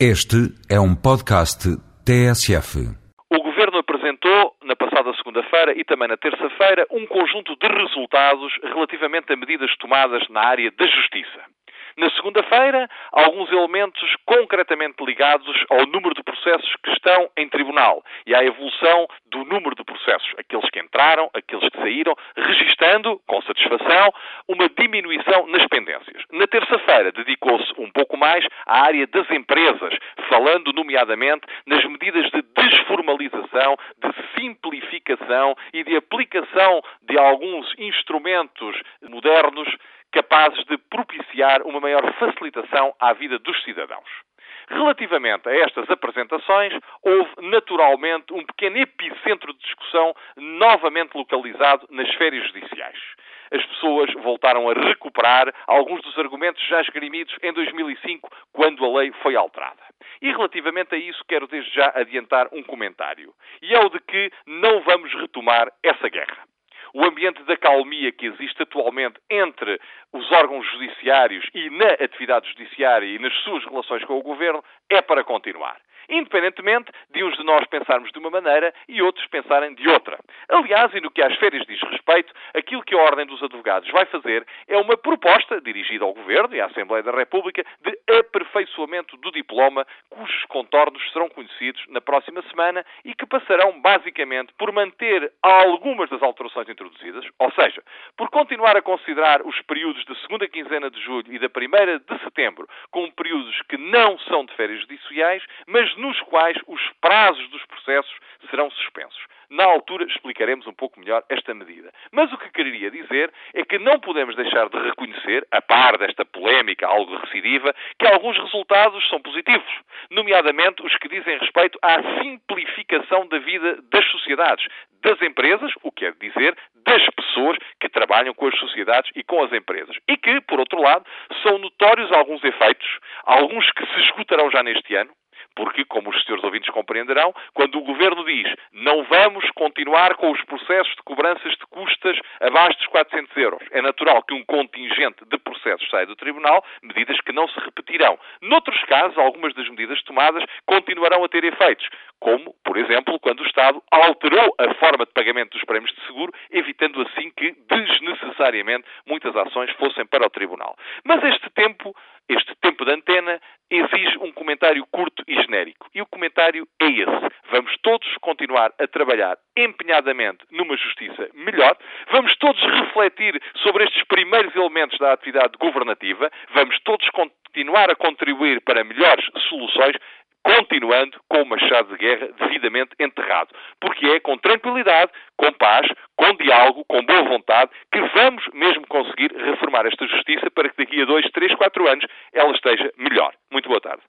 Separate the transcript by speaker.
Speaker 1: Este é um podcast TSF.
Speaker 2: O Governo apresentou, na passada segunda-feira e também na terça-feira, um conjunto de resultados relativamente a medidas tomadas na área da justiça. Segunda-feira, alguns elementos concretamente ligados ao número de processos que estão em tribunal e à evolução do número de processos, aqueles que entraram, aqueles que saíram, registando, com satisfação, uma diminuição nas pendências. Na terça-feira, dedicou-se um pouco mais à área das empresas, falando nomeadamente nas medidas de desformalização, de simplificação e de aplicação de alguns instrumentos modernos capazes de propiciar uma maior facilitação à vida dos cidadãos. Relativamente a estas apresentações, houve naturalmente um pequeno epicentro de discussão novamente localizado nas férias judiciais. As pessoas voltaram a recuperar alguns dos argumentos já esgrimidos em 2005, quando a lei foi alterada. E relativamente a isso, quero desde já adiantar um comentário. E é o de que não vamos retomar essa guerra o ambiente da calmia que existe atualmente entre os órgãos judiciários e na atividade judiciária e nas suas relações com o governo é para continuar independentemente de uns de nós pensarmos de uma maneira e outros pensarem de outra. Aliás, e no que às férias diz respeito, aquilo que a Ordem dos Advogados vai fazer é uma proposta dirigida ao Governo e à Assembleia da República de aperfeiçoamento do diploma, cujos contornos serão conhecidos na próxima semana e que passarão basicamente por manter algumas das alterações introduzidas, ou seja, por continuar a considerar os períodos da segunda quinzena de julho e da primeira de setembro como períodos que não são de férias judiciais, mas nos quais os prazos dos processos serão suspensos. Na altura explicaremos um pouco melhor esta medida. Mas o que queria dizer é que não podemos deixar de reconhecer, a par desta polémica algo recidiva, que alguns resultados são positivos, nomeadamente os que dizem respeito à simplificação da vida das sociedades, das empresas, o que é dizer, das pessoas que trabalham com as sociedades e com as empresas. E que, por outro lado, são notórios alguns efeitos, alguns que se esgotarão já neste ano, porque, como os senhores ouvintes compreenderão, quando o Governo diz não vamos continuar com os processos de cobranças de custas abaixo dos 400 euros, é natural que um contingente de processos saia do Tribunal, medidas que não se repetirão. Noutros casos, algumas das medidas tomadas continuarão a ter efeitos, como, por exemplo, quando o Estado alterou a forma de pagamento dos prémios de seguro, evitando assim que desnecessariamente muitas ações fossem para o Tribunal. Mas este tempo, este tempo de antena, exige um comentário curto e genérico. E o comentário é esse. Vamos todos continuar a trabalhar empenhadamente numa justiça melhor, vamos todos refletir sobre estes primeiros elementos da atividade governativa, vamos todos continuar a contribuir para melhores soluções, continuando com o machado de guerra devidamente enterrado. Porque é com tranquilidade, com paz, com diálogo, com boa vontade, que vamos mesmo conseguir reformar esta justiça para que daqui a dois, três, quatro anos ela esteja melhor. Muito boa tarde.